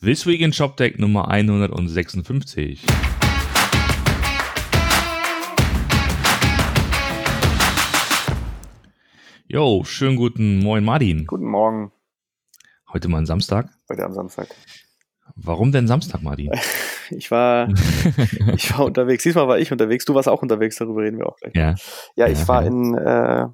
This Week in ShopTech Nummer 156. Jo, schönen guten Moin Martin. Guten Morgen. Heute mal ein Samstag. Heute am Samstag. Warum denn Samstag, Martin? Ich war, ich war unterwegs. Diesmal war ich unterwegs. Du warst auch unterwegs. Darüber reden wir auch gleich. Ja. Ja, ich Ja, war ja. in, äh,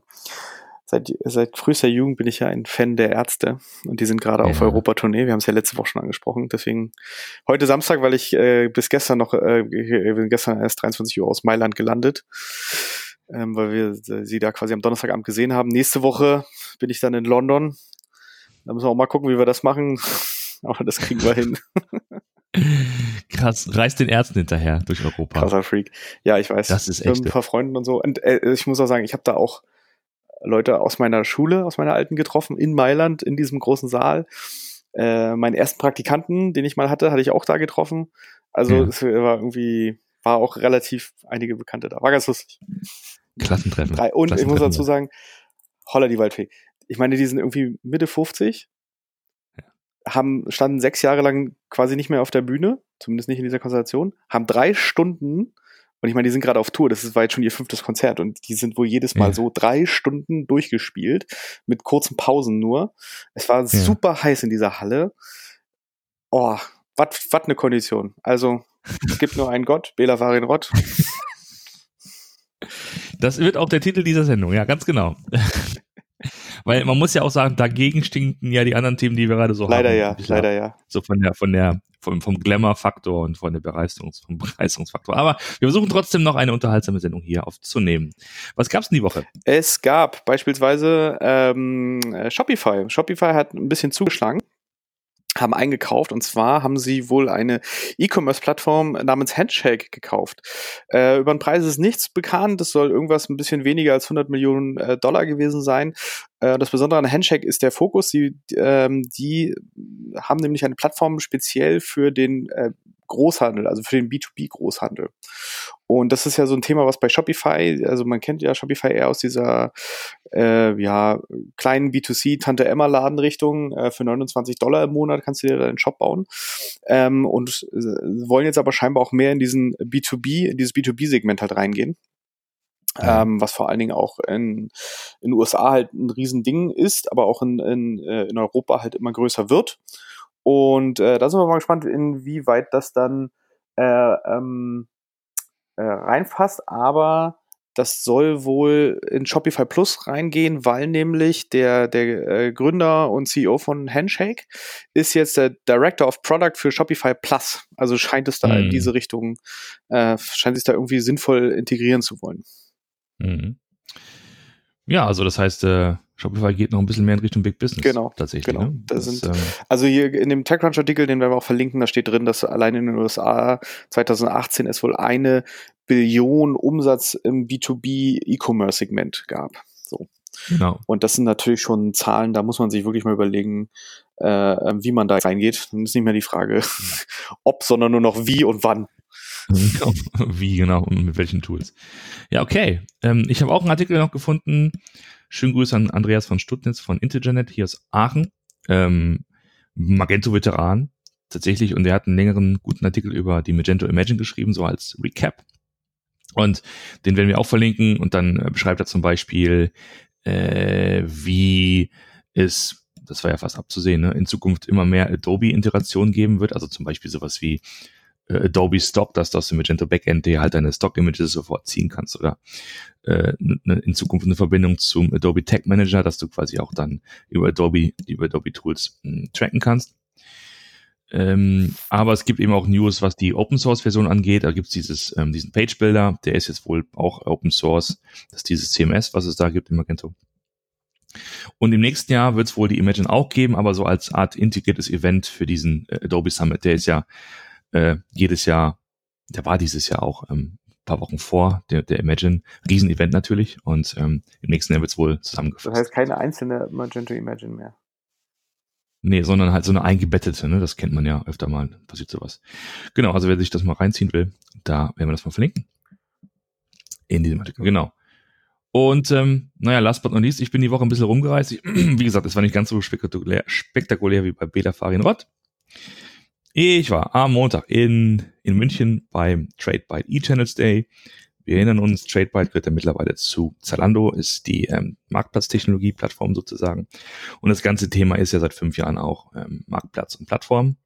seit, seit frühester Jugend bin ich ja ein Fan der Ärzte. Und die sind gerade auf Ja. Europatournee. Wir haben es ja letzte Woche schon angesprochen. Deswegen heute Samstag, weil ich äh, bis gestern noch, äh, gestern erst 23 Uhr aus Mailand gelandet. Ähm, weil wir äh, sie da quasi am Donnerstagabend gesehen haben. Nächste Woche bin ich dann in London. Da müssen wir auch mal gucken, wie wir das machen. Aber das kriegen wir hin. Krass, reißt den Ärzten hinterher durch Europa. Krasser Freak. Ja, ich weiß. Das ist Mit echt. ein paar Freunden und so. Und äh, ich muss auch sagen, ich habe da auch Leute aus meiner Schule, aus meiner alten getroffen, in Mailand, in diesem großen Saal. Äh, meinen ersten Praktikanten, den ich mal hatte, hatte ich auch da getroffen. Also Ja. es war irgendwie, war auch relativ einige Bekannte da. War ganz lustig. Klassentreffen. Und ich muss Klassentreffen, dazu sagen, holla die Waldfee. Ich meine, die sind irgendwie Mitte 50, haben, standen sechs Jahre lang quasi nicht mehr auf der Bühne, zumindest nicht in dieser Konstellation, haben drei Stunden, und ich meine, die sind gerade auf Tour, das ist, war jetzt schon ihr fünftes Konzert und die sind wohl jedes Mal Ja. so drei Stunden durchgespielt, mit kurzen Pausen nur. Es war super heiß in dieser Halle. Oh, was eine Kondition. Also, es gibt nur einen Gott, Bela Varin Rott. Das wird auch der Titel dieser Sendung, ja, ganz genau. Weil man muss ja auch sagen, dagegen stinken ja die anderen Themen, die wir gerade so Leider haben. ja, leider ja. So von der, von der, vom, vom Glamour-Faktor und von der Begeisterungs, vom Begeisterungsfaktor. Aber wir versuchen trotzdem noch eine unterhaltsame Sendung hier aufzunehmen. Was gab's denn die Woche? Es gab beispielsweise ähm, äh, Shopify. Shopify hat ein bisschen zugeschlagen, haben eingekauft und zwar haben sie wohl eine E-Commerce-Plattform namens Handshake gekauft. Äh, über den Preis ist nichts bekannt. Das soll irgendwas ein bisschen weniger als 100 Millionen äh, Dollar gewesen sein. Äh, das Besondere an Handshake ist der Fokus. Sie, ähm, die haben nämlich eine Plattform speziell für den äh, Großhandel, also für den B2B-Großhandel. Und das ist ja so ein Thema, was bei Shopify, also man kennt ja Shopify eher aus dieser äh, ja, kleinen B2C Tante Emma Ladenrichtung. Äh, für 29 Dollar im Monat kannst du dir deinen Shop bauen. Ähm, und äh, wollen jetzt aber scheinbar auch mehr in diesen B2B, in dieses B2B-Segment halt reingehen. Ja. Ähm, was vor allen Dingen auch in den USA halt ein Riesending ist, aber auch in, in, äh, in Europa halt immer größer wird. Und äh, da sind wir mal gespannt, inwieweit das dann äh, ähm, äh, reinfasst, aber das soll wohl in Shopify Plus reingehen, weil nämlich der, der äh, Gründer und CEO von Handshake ist jetzt der Director of Product für Shopify Plus. Also scheint es da Mhm. in diese Richtung, äh, scheint sich da irgendwie sinnvoll integrieren zu wollen. Mhm. Ja, also das heißt, äh, Shopify geht noch ein bisschen mehr in Richtung Big Business. Genau, Tatsächlich. genau. Ne? Da Das, sind- ähm, Also hier in dem TechCrunch-Artikel, den werden wir auch verlinken, da steht drin, dass allein in den USA 2018 es wohl eine Billion Umsatz im B2B-E-Commerce-Segment gab. So. genau. Und das sind natürlich schon Zahlen, da muss man sich wirklich mal überlegen, äh, wie man da reingeht. Dann ist nicht mehr die Frage, ob, sondern nur noch wie und wann. Wie genau und mit welchen Tools. Ja, okay. Ähm, ich habe auch einen Artikel noch gefunden. Schönen Grüße an Andreas von Stuttnitz von Intergenet hier aus Aachen. Ähm, Magento-Veteran tatsächlich und er hat einen längeren guten Artikel über die Magento Imagine geschrieben, so als Recap. Und den werden wir auch verlinken und dann äh, beschreibt er zum Beispiel, äh, wie es, das war ja fast abzusehen, ne, in Zukunft immer mehr Adobe-Integration geben wird, also zum Beispiel sowas wie Adobe Stock, dass du aus dem Magento Backend dir halt deine Stock-Images sofort ziehen kannst oder äh, ne, in Zukunft eine Verbindung zum Adobe Tag Manager, dass du quasi auch dann über Adobe, über Adobe Tools mh, tracken kannst. Ähm, aber es gibt eben auch News, was die Open Source Version angeht. Da gibt es dieses, ähm, diesen Page Builder, der ist jetzt wohl auch Open Source. Das ist dieses CMS, was es da gibt im Magento. Und im nächsten Jahr wird es wohl die Imagine auch geben, aber so als Art integriertes Event für diesen äh, Adobe Summit. Der ist ja äh, jedes Jahr, der war dieses Jahr auch ähm, paar Wochen vor, der, der Imagine. Riesenevent natürlich. Und ähm, im nächsten Jahr wird es wohl Das zusammengefasst. heißt keine einzelne Magento Imagine mehr. Nee, sondern halt so eine eingebettete, ne? Das kennt man ja öfter mal, passiert sowas. Genau, also wer sich das mal reinziehen will, da werden wir das mal verlinken. In diesem Artikel, genau. Und ähm, naja, last but not least, ich bin die Woche ein bisschen rumgereist. Ich, wie gesagt, es war nicht ganz so spektakulär, spektakulär wie bei Beta Farin Rott. Ich war am Montag in, in München beim TradeByte E-Channels Day. Wir erinnern uns, TradeByte gehört ja mittlerweile zu Zalando, ist die ähm, Marktplatztechnologie-Plattform sozusagen. Und das ganze Thema ist ja seit fünf Jahren auch ähm, Marktplatz und Plattform.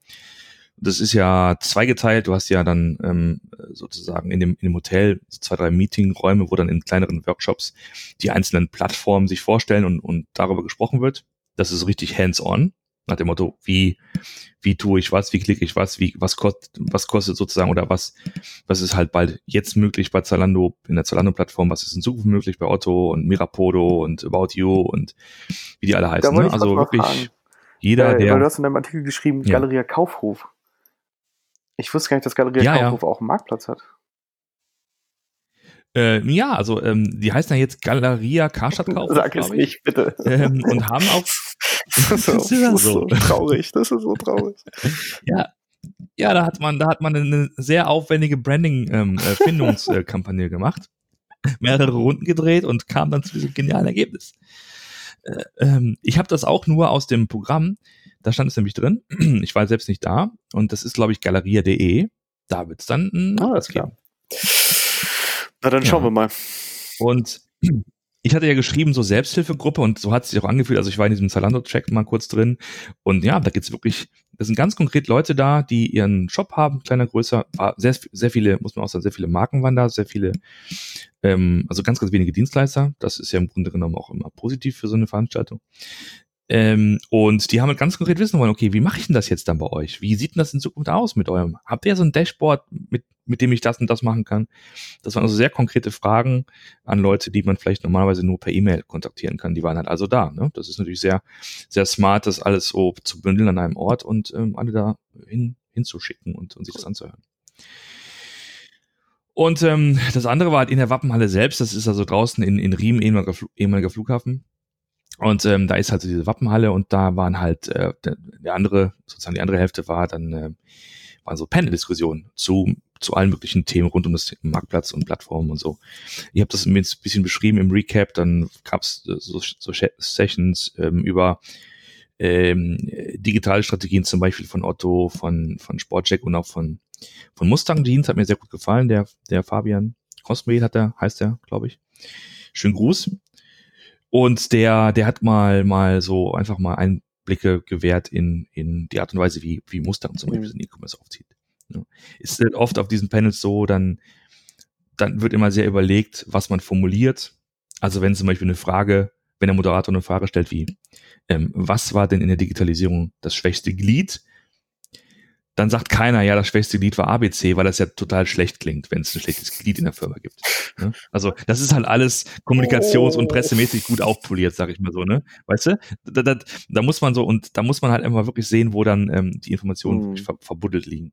Das ist ja zweigeteilt. Du hast ja dann ähm, sozusagen in dem, in dem Hotel zwei, drei Meetingräume, wo dann in kleineren Workshops die einzelnen Plattformen sich vorstellen und, und darüber gesprochen wird. Das ist richtig hands-on nach dem Motto, wie, wie tue ich was, wie klicke ich was, wie, was kostet, was kostet sozusagen oder was, was ist halt bald jetzt möglich bei Zalando, in der Zalando-Plattform, was ist in Zukunft möglich bei Otto und Mirapodo und About You und wie die alle heißen. Ne? Also wirklich fragen. jeder, äh, der. Weil du hast in deinem Artikel geschrieben, ja. Galeria Kaufhof. Ich wusste gar nicht, dass Galeria ja, Kaufhof ja. auch einen Marktplatz hat. Äh, ja, also ähm, die heißen ja jetzt Galeria Karstadt Kaufhof. Sag es nicht, bitte. Ähm, und haben auch das ist, so traurig, das ist so traurig. ja, ja, da hat man, da hat man eine sehr aufwendige Branding-Findungskampagne ähm, äh, gemacht, mehrere Runden gedreht und kam dann zu diesem genialen Ergebnis. Äh, ähm, ich habe das auch nur aus dem Programm, da stand es nämlich drin. Ich war selbst nicht da und das ist, glaube ich, galeria.de. Da wird es dann ein ah, alles klar. Na, dann schauen ja. wir mal. Und ich hatte ja geschrieben, so Selbsthilfegruppe und so hat es sich auch angefühlt. Also ich war in diesem Zalando-Track mal kurz drin und ja, da geht's wirklich, da sind ganz konkret Leute da, die ihren Shop haben, kleiner, größer, war sehr, sehr viele, muss man auch sagen, sehr viele Marken waren da, sehr viele, ähm, also ganz, ganz wenige Dienstleister. Das ist ja im Grunde genommen auch immer positiv für so eine Veranstaltung. Ähm, und die haben halt ganz konkret wissen wollen, okay, wie mache ich denn das jetzt dann bei euch? Wie sieht denn das in Zukunft aus mit eurem? Habt ihr so ein Dashboard, mit, mit dem ich das und das machen kann? Das waren also sehr konkrete Fragen an Leute, die man vielleicht normalerweise nur per E-Mail kontaktieren kann. Die waren halt also da. Ne? Das ist natürlich sehr, sehr smart, das alles so zu bündeln an einem Ort und ähm, alle da hin, hinzuschicken und, und sich das anzuhören. Und ähm, das andere war halt in der Wappenhalle selbst, das ist also draußen in, in Riem, ehemaliger, ehemaliger Flughafen. Und ähm, da ist halt so diese Wappenhalle und da waren halt äh, der, der andere, sozusagen die andere Hälfte war dann äh, waren so Panel-Diskussionen zu zu allen möglichen Themen rund um das Marktplatz und Plattformen und so. Ich habe das ein bisschen beschrieben im Recap, dann gab es äh, so, so Sessions ähm, über ähm, digitale Strategien zum Beispiel von Otto, von, von Sportcheck und auch von, von Mustang Jeans, hat mir sehr gut gefallen, der, der Fabian Cosme hat der, heißt der, glaube ich. Schönen Gruß. Und der, der hat mal, mal so einfach mal Einblicke gewährt in, in die Art und Weise, wie, wie Mustang zum Beispiel mhm. E-Commerce aufzieht. Ja. Ist halt oft auf diesen Panels so, dann, dann wird immer sehr überlegt, was man formuliert. Also wenn zum Beispiel eine Frage, wenn der Moderator eine Frage stellt wie, ähm, was war denn in der Digitalisierung das schwächste Glied? Dann sagt keiner, ja, das schwächste Glied war ABC, weil das ja total schlecht klingt, wenn es ein schlechtes Glied in der Firma gibt. Ne? Also das ist halt alles kommunikations- und pressemäßig gut aufpoliert, sag ich mal so, ne? Weißt du? Da, da, da muss man so, und da muss man halt immer wirklich sehen, wo dann ähm, die Informationen mhm. ver verbuddelt liegen.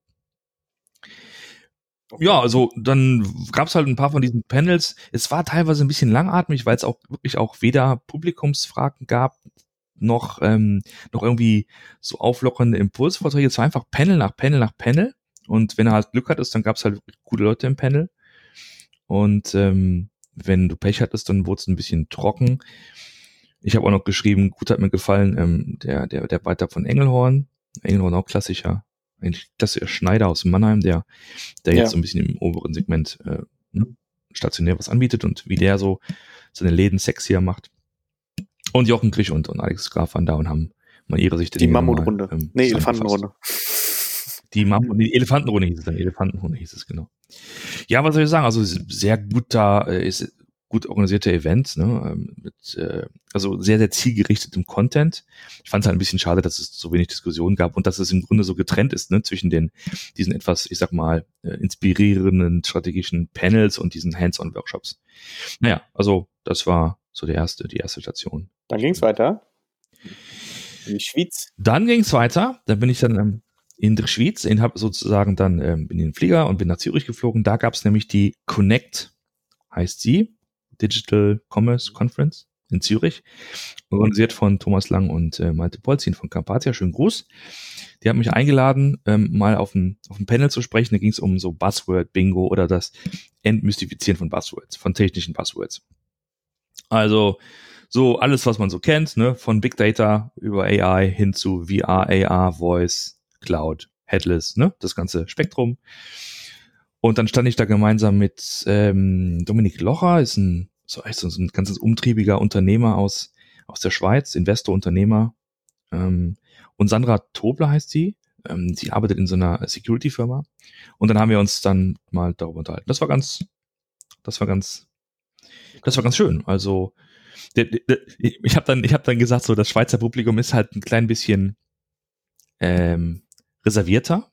Ja, also dann gab es halt ein paar von diesen Panels. Es war teilweise ein bisschen langatmig, weil es auch wirklich auch weder Publikumsfragen gab, noch, ähm, noch irgendwie so auflockernde Impulsvorträge. Es war einfach Panel nach Panel nach Panel. Und wenn er halt Glück hattest, dann gab es halt coole Leute im Panel. Und ähm, wenn du Pech hattest, dann wurde es ein bisschen trocken. Ich habe auch noch geschrieben, gut hat mir gefallen, ähm, der, der, der Beitrag von Engelhorn. Engelhorn auch klassischer, eigentlich klassischer Schneider aus Mannheim, der, der ja. jetzt so ein bisschen im oberen Segment äh, ne, stationär was anbietet und wie der so seine Läden sexier macht. Und Jochen Grich und, und Alex Graf waren da und haben mal ihre Sicht. Die Mammutrunde. Ähm, nee, Elefantenrunde. Die, Mammut, die Elefantenrunde hieß es dann. Elefantenrunde hieß es, genau. Ja, was soll ich sagen? Also sehr guter, äh, ist gut organisierte Events, ne? Ähm, mit, äh, also sehr, sehr zielgerichtetem Content. Ich fand es halt ein bisschen schade, dass es so wenig Diskussion gab und dass es im Grunde so getrennt ist, ne, zwischen den, diesen etwas, ich sag mal, äh, inspirierenden strategischen Panels und diesen Hands-on-Workshops. Naja, also das war so der erste, die erste Station. Dann ging es weiter. In die Schweiz. Dann ging es weiter. Dann bin ich dann ähm, in der Schweiz, ich habe sozusagen dann ähm, in den Flieger und bin nach Zürich geflogen. Da gab es nämlich die Connect, heißt sie, Digital Commerce Conference in Zürich, organisiert von Thomas Lang und äh, Malte Polzin von Carpathia. Schönen Gruß. Die haben mich eingeladen, ähm, mal auf ein, auf ein Panel zu sprechen. Da ging es um so Buzzword-Bingo oder das Entmystifizieren von Buzzwords, von technischen Buzzwords. Also so alles, was man so kennt, ne, von Big Data über AI hin zu VR, AR, Voice, Cloud, Headless, ne? Das ganze Spektrum. Und dann stand ich da gemeinsam mit ähm, Dominik Locher, ist ein so, so ein ganzes umtriebiger Unternehmer aus, aus der Schweiz, Investor, Unternehmer. Ähm, und Sandra Tobler heißt sie. Ähm, sie arbeitet in so einer Security-Firma. Und dann haben wir uns dann mal darüber unterhalten. Das war ganz, das war ganz, das war ganz schön. Also ich habe dann, ich habe dann gesagt, so das Schweizer Publikum ist halt ein klein bisschen ähm, reservierter.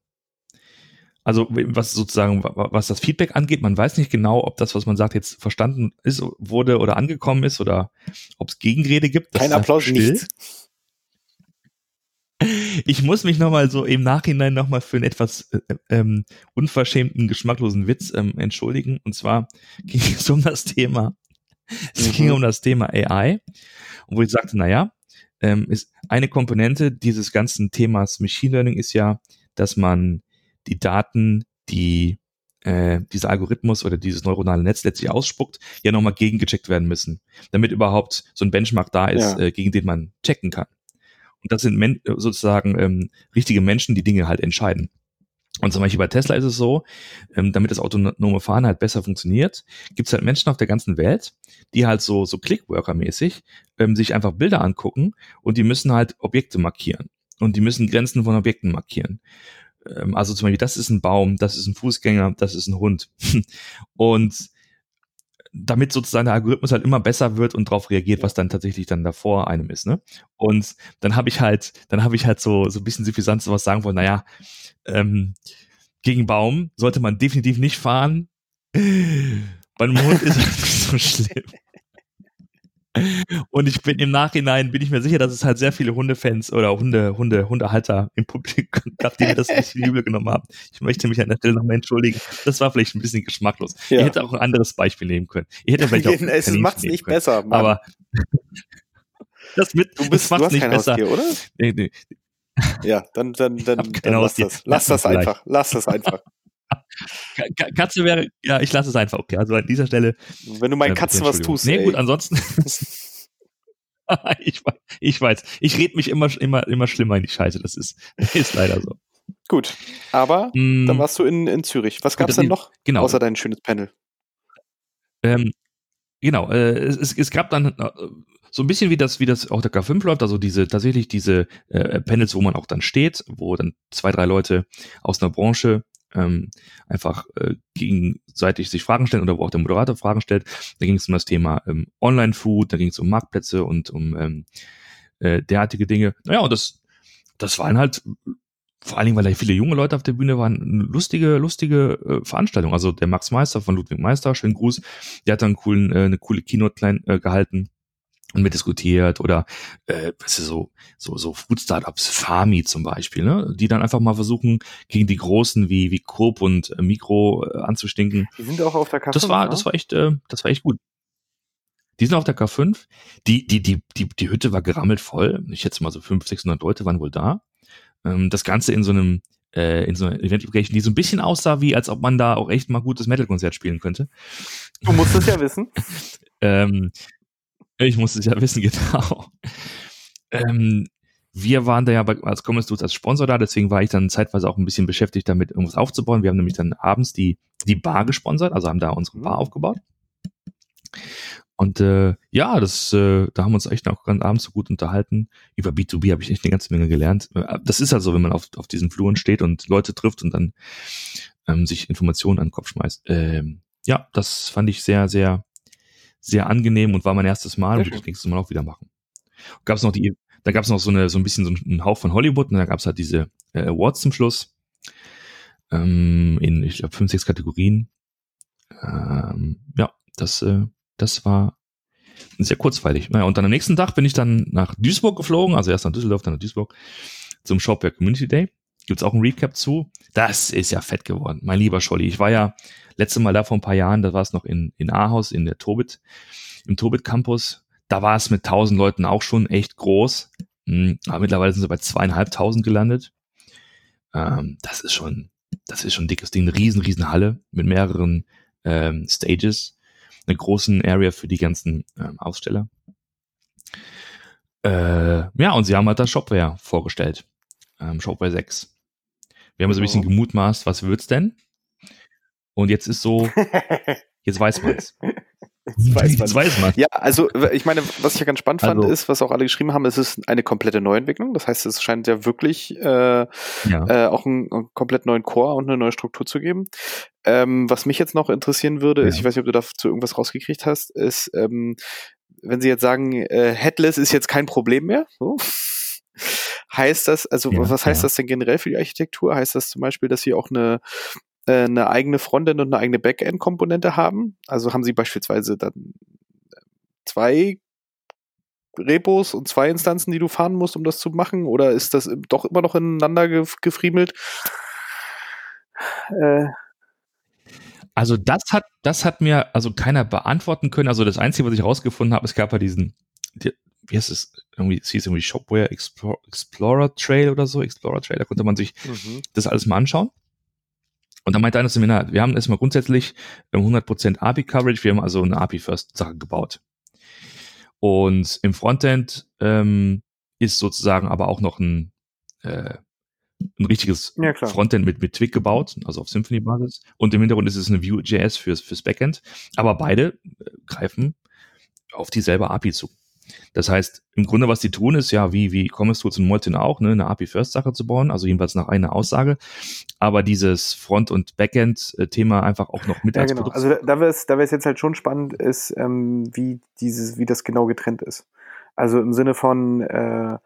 Also was sozusagen, was das Feedback angeht, man weiß nicht genau, ob das, was man sagt, jetzt verstanden ist, wurde oder angekommen ist oder ob es Gegenrede gibt. Das Kein Applaus, still. nichts. Ich muss mich nochmal so im Nachhinein nochmal für einen etwas äh, ähm, unverschämten, geschmacklosen Witz ähm, entschuldigen. Und zwar ging es um das Thema, es mhm. ging um das Thema AI. Wo ich sagte, naja, ähm, ist eine Komponente dieses ganzen Themas Machine Learning ist ja, dass man die Daten, die äh, dieser Algorithmus oder dieses neuronale Netz letztlich ausspuckt, ja nochmal gegengecheckt werden müssen, damit überhaupt so ein Benchmark da ist, ja. äh, gegen den man checken kann. Und das sind Men sozusagen ähm, richtige Menschen, die Dinge halt entscheiden. Und zum Beispiel bei Tesla ist es so, ähm, damit das autonome Fahren halt besser funktioniert, gibt es halt Menschen auf der ganzen Welt, die halt so, so Clickworker-mäßig ähm, sich einfach Bilder angucken und die müssen halt Objekte markieren. Und die müssen Grenzen von Objekten markieren. Ähm, also zum Beispiel, das ist ein Baum, das ist ein Fußgänger, das ist ein Hund. und damit sozusagen der Algorithmus halt immer besser wird und darauf reagiert, was dann tatsächlich dann davor einem ist, ne? Und dann habe ich halt, dann habe ich halt so so ein bisschen suffisant sowas sagen wollen, naja, ähm, gegen Baum sollte man definitiv nicht fahren. Bei einem Hund ist es nicht so schlimm. Und ich bin im Nachhinein, bin ich mir sicher, dass es halt sehr viele Hundefans oder Hunde, Hunde, Hundehalter im Publikum gab, die mir das nicht übel genommen haben. Ich möchte mich an der Stelle nochmal entschuldigen. Das war vielleicht ein bisschen geschmacklos. Ja. Ihr hättet auch ein anderes Beispiel nehmen können. Ihr hättet vielleicht auch es macht's nicht können. besser, Mann. Aber das mit, du bist, das macht's nicht besser. Haustier, oder? Nee, nee. Ja, dann, dann, dann, dann lass das. Lass das einfach. Lass das einfach. Katze wäre, ja, ich lasse es einfach, okay. Also an dieser Stelle. Wenn du meinen Katzen was tust. Nee, ey. gut, ansonsten. ich, weiß, ich weiß. Ich rede mich immer, immer, immer schlimmer in die Scheiße. Das ist, ist leider so. Gut. Aber mm, dann warst du in, in Zürich. Was gab es denn noch? Genau. Außer dein schönes Panel. Ähm, genau. Äh, es, es gab dann äh, so ein bisschen wie das, wie das auch der K5 läuft, also diese, tatsächlich diese äh, Panels, wo man auch dann steht, wo dann zwei, drei Leute aus einer Branche ähm, einfach äh, gegenseitig sich Fragen stellen oder wo auch der Moderator Fragen stellt. Da ging es um das Thema ähm, Online-Food, da ging es um Marktplätze und um ähm, äh, derartige Dinge. Naja, und das, das waren halt vor allen Dingen, weil da viele junge Leute auf der Bühne waren, lustige, lustige äh, Veranstaltung. Also der Max Meister von Ludwig Meister, schönen Gruß, der hat dann einen coolen, äh, eine coole Keynote klein, äh, gehalten und mit diskutiert oder äh, was ist so so so Food Startups Farmi zum Beispiel ne die dann einfach mal versuchen gegen die großen wie wie Coop und äh, Mikro äh, anzustinken. Die sind auch auf der K5 das war das war echt äh, das war echt gut. Die sind auf der K5 die die die die die Hütte war gerammelt voll. Ich schätze mal so 500 600 Leute waren wohl da. Ähm, das Ganze in so einem äh, in so einer Event Location, die so ein bisschen aussah, wie als ob man da auch echt mal gutes Metal-Konzert spielen könnte. Du musst es ja wissen. ähm, ich muss es ja wissen, genau. Ähm, wir waren da ja bei, als Commons Dudes als Sponsor da, deswegen war ich dann zeitweise auch ein bisschen beschäftigt damit, irgendwas aufzubauen. Wir haben nämlich dann abends die, die Bar gesponsert, also haben da unsere Bar mhm. aufgebaut. Und äh, ja, das, äh, da haben wir uns echt auch ganz abends so gut unterhalten. Über B2B habe ich echt eine ganze Menge gelernt. Äh, das ist halt so, wenn man auf, auf diesen Fluren steht und Leute trifft und dann ähm, sich Informationen an den Kopf schmeißt. Ähm, ja, das fand ich sehr, sehr sehr angenehm und war mein erstes Mal und würde ich nächstes Mal auch wieder machen. Gab es noch die, da gab es noch so eine so ein bisschen so einen Hauch von Hollywood und da gab es halt diese äh, Awards zum Schluss ähm, in ich glaube fünf sechs Kategorien. Ähm, ja, das äh, das war sehr kurzweilig. Naja, und dann am nächsten Tag bin ich dann nach Duisburg geflogen, also erst nach Düsseldorf, dann nach Duisburg zum Shopware Community Day. Gibt's auch ein Recap zu. Das ist ja fett geworden, mein lieber Scholli. Ich war ja letzte Mal da vor ein paar Jahren, da war es noch in, in Ahaus, in der Tobit, im Tobit Campus. Da war es mit tausend Leuten auch schon echt groß. Hm, aber mittlerweile sind sie bei zweieinhalbtausend gelandet. Ähm, das ist schon, das ist schon ein dickes Ding. Eine riesen, riesen Halle mit mehreren ähm, Stages. Eine großen Area für die ganzen ähm, Aussteller. Äh, ja, und sie haben halt das Shopware vorgestellt. Ähm, Shopware 6 Wir haben so ein bisschen Genau. gemutmaßt, was wird's denn? Und jetzt ist so, jetzt weiß man's. Jetzt weiß Jetzt man's. weiß man. Ja, also ich meine, was ich ja ganz spannend fand, Also- ist, was auch alle geschrieben haben, es ist eine komplette Neuentwicklung. Das heißt, es scheint ja wirklich äh, Ja. äh, auch einen, einen komplett neuen Core und eine neue Struktur zu geben. Ähm, was mich jetzt noch interessieren würde, ist, Ja. ich weiß nicht, ob du dazu irgendwas rausgekriegt hast, ist, ähm, wenn sie jetzt sagen, äh, Headless ist jetzt kein Problem mehr, so. Heißt das, also Ja, was heißt ja. das denn generell für die Architektur? Heißt das zum Beispiel, dass sie auch eine äh, eine eigene Frontend und eine eigene Backend-Komponente haben? Also haben sie beispielsweise dann zwei Repos und zwei Instanzen, die du fahren musst, um das zu machen? Oder ist das doch immer noch ineinander gef gefriemelt? Äh, Also das hat, das hat mir also keiner beantworten können. Also das Einzige, was ich rausgefunden habe, es gab ja diesen, die, wie heißt es, irgendwie, es hieß irgendwie Shopware Explorer, Explorer Trail oder so, Explorer Trail, da konnte man sich das alles mal anschauen. Und dann meinte einer zu mir, na, wir haben erstmal grundsätzlich ähm, 100% API-Coverage, wir haben also eine API-First-Sache gebaut. Und im Frontend ähm, ist sozusagen aber auch noch ein, äh, ein richtiges Ja. Frontend mit, mit Twig gebaut, also auf Symfony-Basis. Und im Hintergrund ist es eine Vue.js fürs, fürs Backend. Aber beide äh, greifen auf dieselbe API zu. Das heißt, im Grunde, was die tun, ist ja, wie, wie Commerce Tools und Molten auch, ne, eine API-First-Sache zu bauen, also jedenfalls nach einer Aussage. Aber dieses Front- und Backend-Thema einfach auch noch mit Ja, als genau. Produkt. Also da, wäre es da wär's jetzt halt schon spannend, ist, ähm, wie dieses, wie das genau getrennt ist. Also im Sinne von, äh,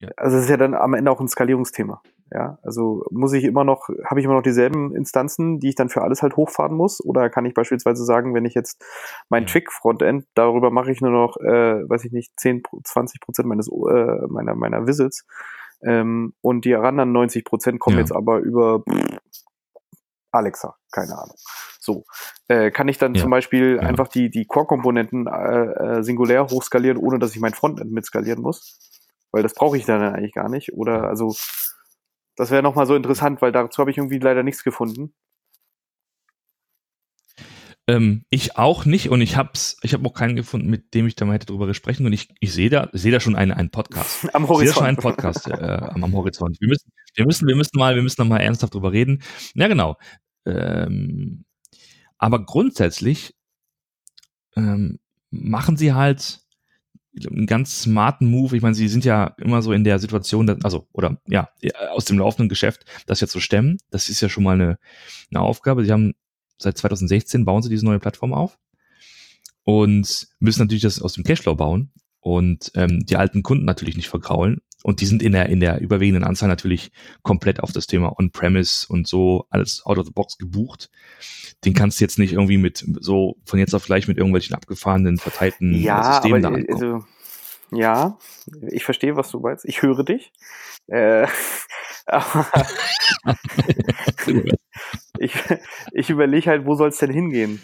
Ja. also es ist ja dann am Ende auch ein Skalierungsthema. Ja, also muss ich immer noch, habe ich immer noch dieselben Instanzen, die ich dann für alles halt hochfahren muss? Oder kann ich beispielsweise sagen, wenn ich jetzt mein Ja. Twig-Frontend, darüber mache ich nur noch, äh, weiß ich nicht, 10, Pro- 20 Prozent meines, äh, meiner, meiner Visits, ähm, und die anderen 90 Prozent kommen Ja. jetzt aber über Alexa, keine Ahnung. So, äh, kann ich dann Ja. zum Beispiel Ja. einfach die, die Core-Komponenten äh, äh, singulär hochskalieren, ohne dass ich mein Frontend mitskalieren muss? Weil das brauche ich dann eigentlich gar nicht. Oder also, das wäre nochmal so interessant, weil dazu habe ich irgendwie leider nichts gefunden. Ähm, ich auch nicht und ich hab's, ich habe auch keinen gefunden, mit dem ich da mal hätte drüber sprechen und ich, ich sehe da, sehe da schon einen, einen Podcast. Am Ich sehe schon einen Horizont. Podcast äh, am, am Horizont. Wir müssen, wir müssen, wir müssen mal, wir müssen noch mal ernsthaft drüber reden. Ja, genau. Ähm, aber grundsätzlich ähm, machen sie halt einen ganz smarten Move. Ich meine, sie sind ja immer so in der Situation, dass, also, oder ja, aus dem laufenden Geschäft, das jetzt zu stemmen. Das ist ja schon mal eine, eine Aufgabe. Sie haben seit 2016 bauen sie diese neue Plattform auf und müssen natürlich das aus dem Cashflow bauen und ähm, die alten Kunden natürlich nicht vergraulen. Und die sind in der, in der überwiegenden Anzahl natürlich komplett auf das Thema On-Premise und so alles out of the box gebucht. Den kannst du jetzt nicht irgendwie mit so von jetzt auf gleich mit irgendwelchen abgefahrenen, verteilten Ja, Systemen aber da ankommen. also, ja, ich verstehe, was du meinst. Ich höre dich. Äh, aber ich, ich überlege halt, wo soll es denn hingehen?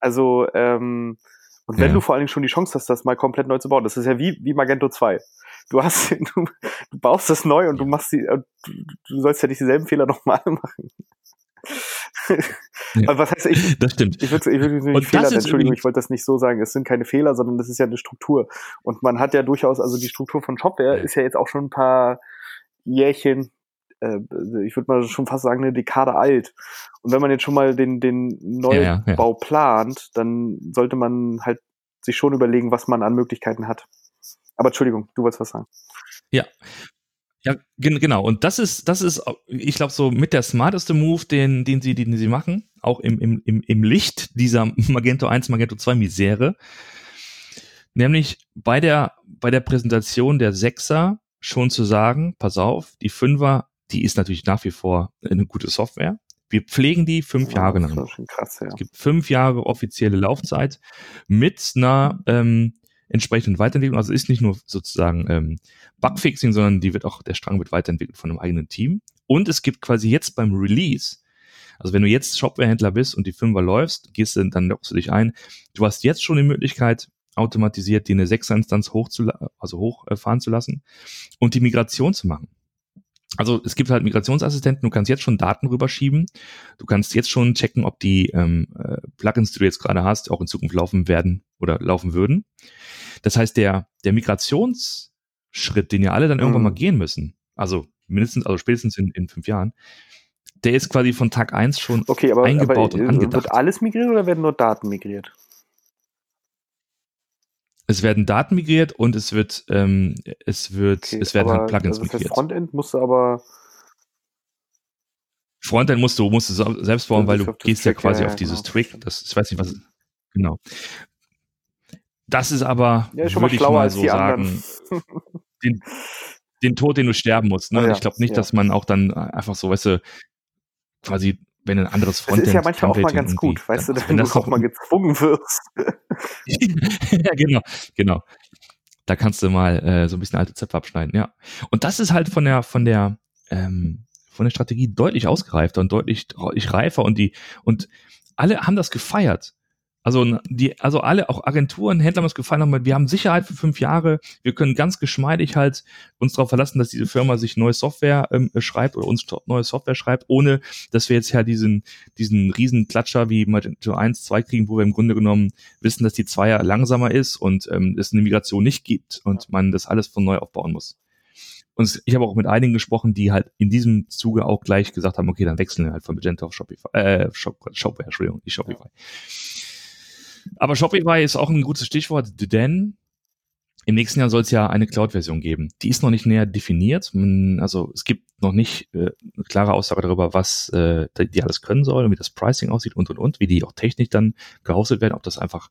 Also, ähm, und wenn Ja. du vor allen Dingen schon die Chance hast, das mal komplett neu zu bauen, das ist ja wie, wie Magento 2. Du hast, du, du baust das neu und du machst die, und du, sollst ja nicht dieselben Fehler nochmal machen. Ja. Aber was heißt, ich, das stimmt. ich würde ich würd nicht Fehler, Entschuldigung, ich wollte das nicht so sagen. Es sind keine Fehler, sondern das ist ja eine Struktur. Und man hat ja durchaus, also die Struktur von Shopware ist ja jetzt auch schon ein paar Jährchen, äh, ich würde mal schon fast sagen, eine Dekade alt. Und wenn man jetzt schon mal den, den Neubau Ja, ja, ja. plant, dann sollte man halt sich schon überlegen, was man an Möglichkeiten hat. Aber Entschuldigung, du wolltest was sagen. Ja, gen genau. Und das ist, das ist, ich glaube, so mit der smarteste Move, den, den sie, den sie machen, auch im, im, im, im Licht dieser Magento 1, Magento 2 Misere. Nämlich bei der, bei der Präsentation der Sechser schon zu sagen, pass auf, die Fünfer, die ist natürlich nach wie vor eine gute Software. Wir pflegen die fünf Jahre das lang. krass, ja. Es gibt fünf Jahre offizielle Laufzeit mit einer ähm, entsprechenden Weiterentwicklung. Also ist nicht nur sozusagen ähm, Bugfixing, sondern die wird auch, der Strang wird weiterentwickelt von einem eigenen Team. Und es gibt quasi jetzt beim Release, also wenn du jetzt Shopware-Händler bist und die Fünfer läufst, gehst du, dann lockst du dich ein. Du hast jetzt schon die Möglichkeit, automatisiert dir eine Sechser-Instanz hoch zu, also hochfahren zu lassen und die Migration zu machen. Also es gibt halt Migrationsassistenten, du kannst jetzt schon Daten rüberschieben, du kannst jetzt schon checken, ob die ähm, äh, Plugins, die du jetzt gerade hast, auch in Zukunft laufen werden oder laufen würden. Das heißt, der, der Migrationsschritt, den ja alle dann irgendwann Mhm. mal gehen müssen, also mindestens, also spätestens in, in fünf Jahren, der ist quasi von Tag 1 schon okay, aber, eingebaut aber und angedacht. Wird alles migriert oder werden nur Daten migriert? Es werden Daten migriert und es wird, ähm, es wird, Okay, es werden halt Plugins also migriert. Frontend musst du aber Frontend musst du, musst du selbst bauen, Das weil du gehst ja Trick, quasi ja, auf ja, dieses genau, Trick. Das, ich weiß nicht, was, genau. Das ist aber, ja, ist würde ich mal so sagen, den, den Tod, den du sterben musst. Ne? Ah, ja, ich glaube nicht, ja. dass man auch dann einfach so, weißt du, quasi, wenn ein anderes Das Frontend ist ja manchmal auch mal ganz gut, weißt du, wenn du das auch mal gezwungen wirst. ja, genau, genau. Da kannst du mal äh, so ein bisschen alte Zöpfe abschneiden, ja. Und das ist halt von der, von der, ähm, von der Strategie deutlich ausgereifter und deutlich, deutlich reifer und die, und alle haben das gefeiert. Also die, also alle, auch Agenturen, Händler haben es gefallen, haben, wir haben Sicherheit für fünf Jahre, wir können ganz geschmeidig halt uns darauf verlassen, dass diese Firma sich neue Software ähm, schreibt oder uns neue Software schreibt, ohne dass wir jetzt ja diesen, diesen riesen Klatscher wie Magento 1, 2 kriegen, wo wir im Grunde genommen wissen, dass die Zweier langsamer ist und ähm, es eine Migration nicht gibt und man das alles von neu aufbauen muss. Und ich habe auch mit einigen gesprochen, die halt in diesem Zuge auch gleich gesagt haben, okay, dann wechseln wir halt von Magento auf Shopify, äh, Shop, Shopware, Entschuldigung, nicht Shopify. Aber Shopify ist auch ein gutes Stichwort, denn im nächsten Jahr soll es ja eine Cloud-Version geben. Die ist noch nicht näher definiert. Also es gibt noch nicht äh, eine klare Aussage darüber, was äh, die alles können soll und wie das Pricing aussieht und und und, wie die auch technisch dann gehostet werden, ob das einfach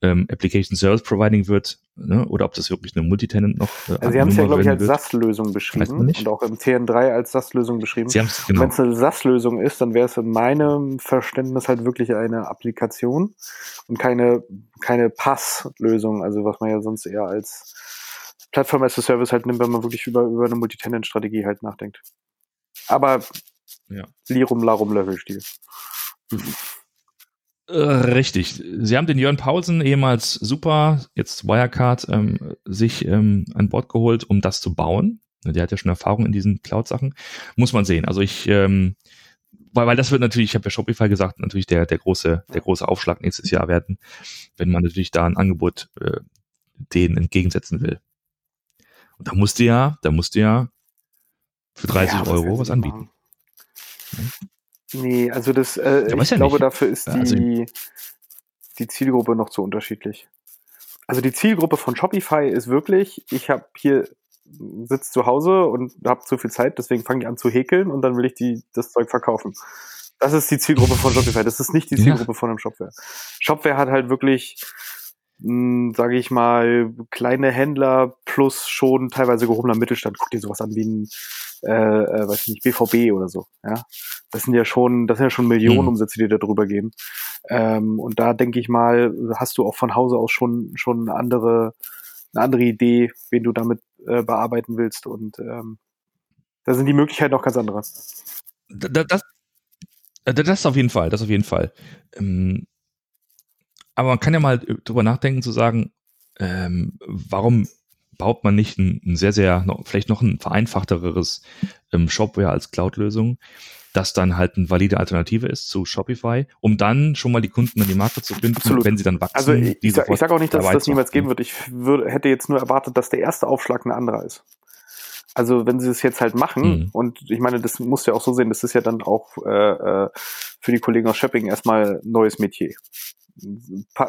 ähm, Application Service Providing wird ne, oder ob das wirklich eine Multitenant noch äh, Also sie haben es ja, glaube ich, als. SAS-Lösung beschrieben und auch im TN3 als SAS-Lösung beschrieben. Sie genau. Wenn es eine SAS-Lösung ist, dann wäre es in meinem Verständnis halt wirklich eine Applikation und keine, keine Pass-Lösung, also was man ja sonst eher als Plattform as a Service halt nimmt, wenn man wirklich über, über eine Multitenant-Strategie halt nachdenkt. Aber Ja. Lirum Larum Löffelstiel. Äh, Richtig. Sie haben den Jörn Paulsen, ehemals Super, jetzt Wirecard, ähm, sich ähm, an Bord geholt, um das zu bauen. Der hat ja schon Erfahrung in diesen Cloud-Sachen. Muss man sehen. Also ich, ähm, weil, weil das wird natürlich, ich habe ja Shopify gesagt, natürlich der, der große, der große Aufschlag nächstes Jahr werden, wenn man natürlich da ein Angebot äh, denen entgegensetzen will. Und da musste ja, da musste ja für 30 Ja, Euro was anbieten. machen? Nee, also das, äh, Ja, ich ja glaube, nicht. dafür ist Also- die, die Zielgruppe noch zu unterschiedlich. Also die Zielgruppe von Shopify ist wirklich, ich habe hier sitze zu Hause und habe zu viel Zeit, deswegen fange ich an zu häkeln und dann will ich die, das Zeug verkaufen. Das ist die Zielgruppe von Shopify. Das ist nicht die Ja. Zielgruppe von einem Shopware. Shopware hat halt wirklich, sage ich mal, kleine Händler plus schon teilweise gehobener Mittelstand. Guck dir sowas an wie ein, äh, äh, weiß ich nicht, BVB oder so. Ja, das sind ja schon, das sind ja schon Millionen Mhm. Umsätze, die da drüber gehen. Ähm, und da denke ich mal, hast du auch von Hause aus schon schon eine andere, eine andere Idee, wen du damit äh, bearbeiten willst. Und ähm, da sind die Möglichkeiten auch ganz andere. Da- das, äh, das auf jeden Fall, das auf jeden Fall. Ähm, aber man kann ja mal drüber nachdenken zu sagen, ähm, warum baut man nicht ein, ein sehr, sehr, noch, vielleicht noch ein vereinfachteres ähm, Shopware als Cloud-Lösung, das dann halt eine valide Alternative ist zu Shopify, um dann schon mal die Kunden an die Marke zu binden, Absolut. wenn sie dann wachsen. Also ich, ich, sag, ich sofort sag auch nicht, dass es das niemals geben wird. Ich würde, hätte jetzt nur erwartet, dass der erste Aufschlag ein anderer ist. Also wenn sie es jetzt halt machen, Mhm. und ich meine, das musst du ja auch so sehen, das ist ja dann auch äh, äh, für die Kollegen aus Shopping erstmal ein neues Metier.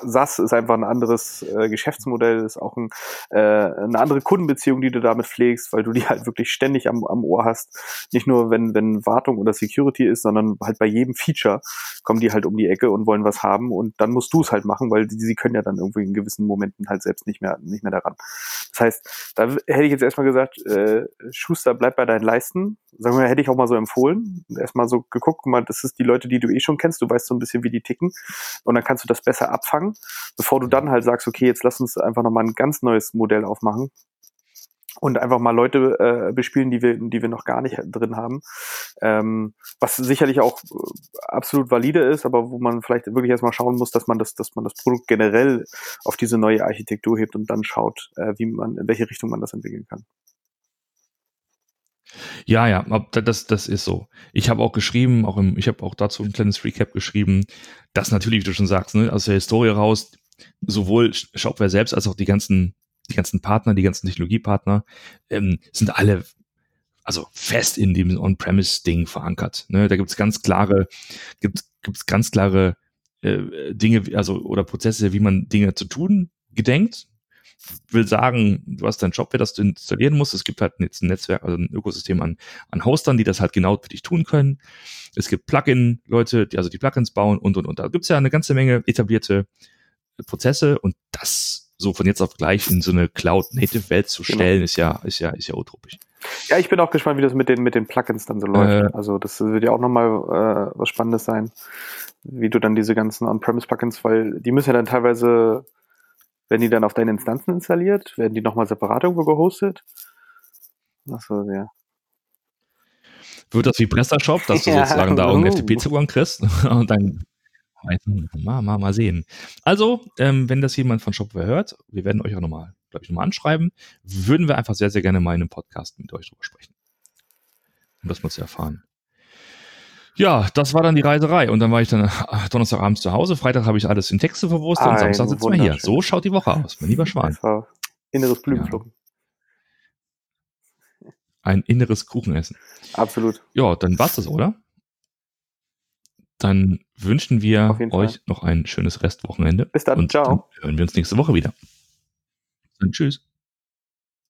SAS ist einfach ein anderes äh, Geschäftsmodell, ist auch ein, äh, eine andere Kundenbeziehung, die du damit pflegst, weil du die halt wirklich ständig am, am Ohr hast. Nicht nur, wenn, wenn Wartung oder Security ist, sondern halt bei jedem Feature kommen die halt um die Ecke und wollen was haben und dann musst du es halt machen, weil die, sie können ja dann irgendwie in gewissen Momenten halt selbst nicht mehr, nicht mehr daran. Das heißt, da hätte ich jetzt erstmal gesagt, äh, Schuster, bleib bei deinen Leisten. Sagen wir, hätte ich auch mal so empfohlen. Erstmal so geguckt, guck mal, das ist die Leute, die du eh schon kennst, du weißt so ein bisschen, wie die ticken. Und dann kannst du das besser abfangen, bevor du dann halt sagst, okay, jetzt lass uns einfach nochmal ein ganz neues Modell aufmachen und einfach mal Leute äh, bespielen, die wir, die wir noch gar nicht drin haben. Ähm, was sicherlich auch äh, absolut valide ist, aber wo man vielleicht wirklich erstmal schauen muss, dass man das, dass man das Produkt generell auf diese neue Architektur hebt und dann schaut, äh, wie man, in welche Richtung man das entwickeln kann. Ja, ja, das, das ist so. Ich habe auch geschrieben, auch im, ich habe auch dazu ein kleines Recap geschrieben, dass natürlich, wie du schon sagst, ne, aus der Historie raus, sowohl Shopware selbst als auch die ganzen, die ganzen Partner, die ganzen Technologiepartner, ähm, sind alle also fest in dem On-Premise-Ding verankert. Ne? Da gibt's ganz klare, gibt gibt's ganz klare äh, Dinge, also oder Prozesse, wie man Dinge zu tun gedenkt. Will sagen, du hast dein Shopware, das du installieren musst. Es gibt halt jetzt ein Netzwerk, also ein Ökosystem an, an Hostern, die das halt genau für dich tun können. Es gibt Plugin-Leute, die also die Plugins bauen und und und. Da gibt's ja eine ganze Menge etablierte Prozesse und das so von jetzt auf gleich in so eine Cloud-Native-Welt zu genau. stellen, genau. ist ja, ist ja, ist ja utopisch. Ja, ich bin auch gespannt, wie das mit den, mit den Plugins dann so läuft. Äh, also das wird ja auch nochmal äh, was Spannendes sein, wie du dann diese ganzen On-Premise-Plugins, weil die müssen ja dann teilweise, werden die dann auf deinen Instanzen installiert, werden die nochmal separat irgendwo gehostet? Achso, ja. Wird das wie PrestaShop, dass du ja, sozusagen da irgendeinen uh. FTP-Zugang kriegst und dann Mal, mal, mal sehen. Also, ähm, wenn das jemand von Shopware hört, wir werden euch auch nochmal, glaube ich, nochmal anschreiben, würden wir einfach sehr, sehr gerne mal in einem Podcast mit euch drüber sprechen. Um das mal zu erfahren. Ja, das war dann die Reiserei. Und dann war ich dann äh, Donnerstagabends zu Hause. Freitag habe ich alles in Texte verwurstet und Samstag sitzen wir hier. So schaut die Woche aus, mein lieber Schwan. Inneres Blütenpflücken. Ja. Ein inneres Kuchenessen. Absolut. Ja, dann war's das, oder? Dann wünschen wir euch Fall. noch ein schönes Restwochenende. Bis dann. Und Ciao. Dann hören wir uns nächste Woche wieder. Dann tschüss.